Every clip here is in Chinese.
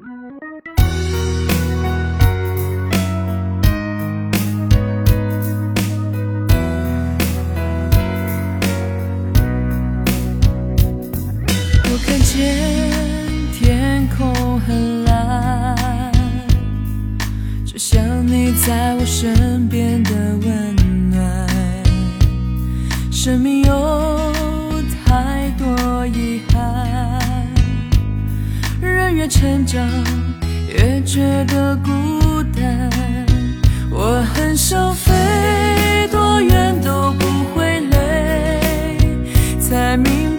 我看见天空很蓝，就像你在我身边的温暖。生命有越成长越觉得孤单。我很想飞多远都不会累，才明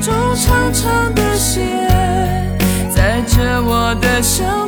中长长的线，载着我的想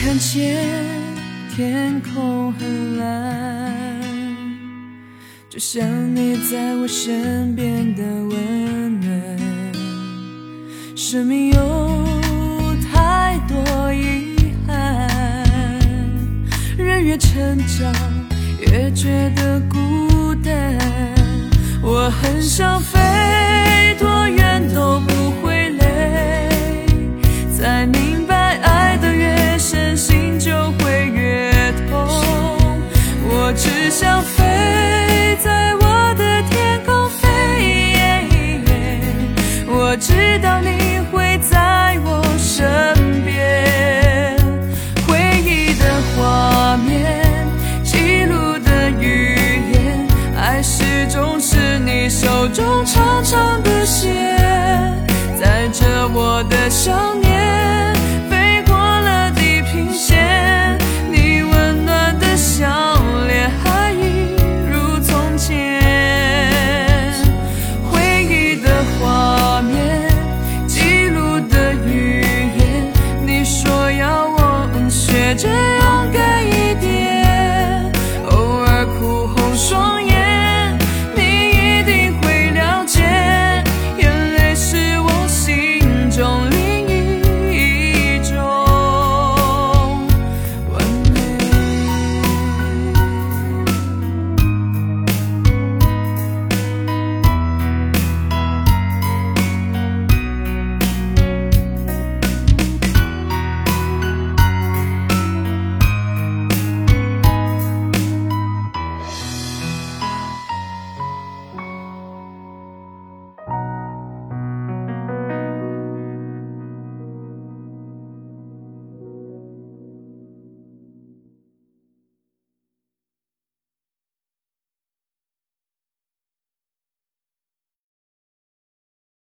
看见天空很蓝，就像你在我身边的温暖。生命有太多遗憾，人越成长越觉得孤单。我很想飞多远都不会只想飞。却这样。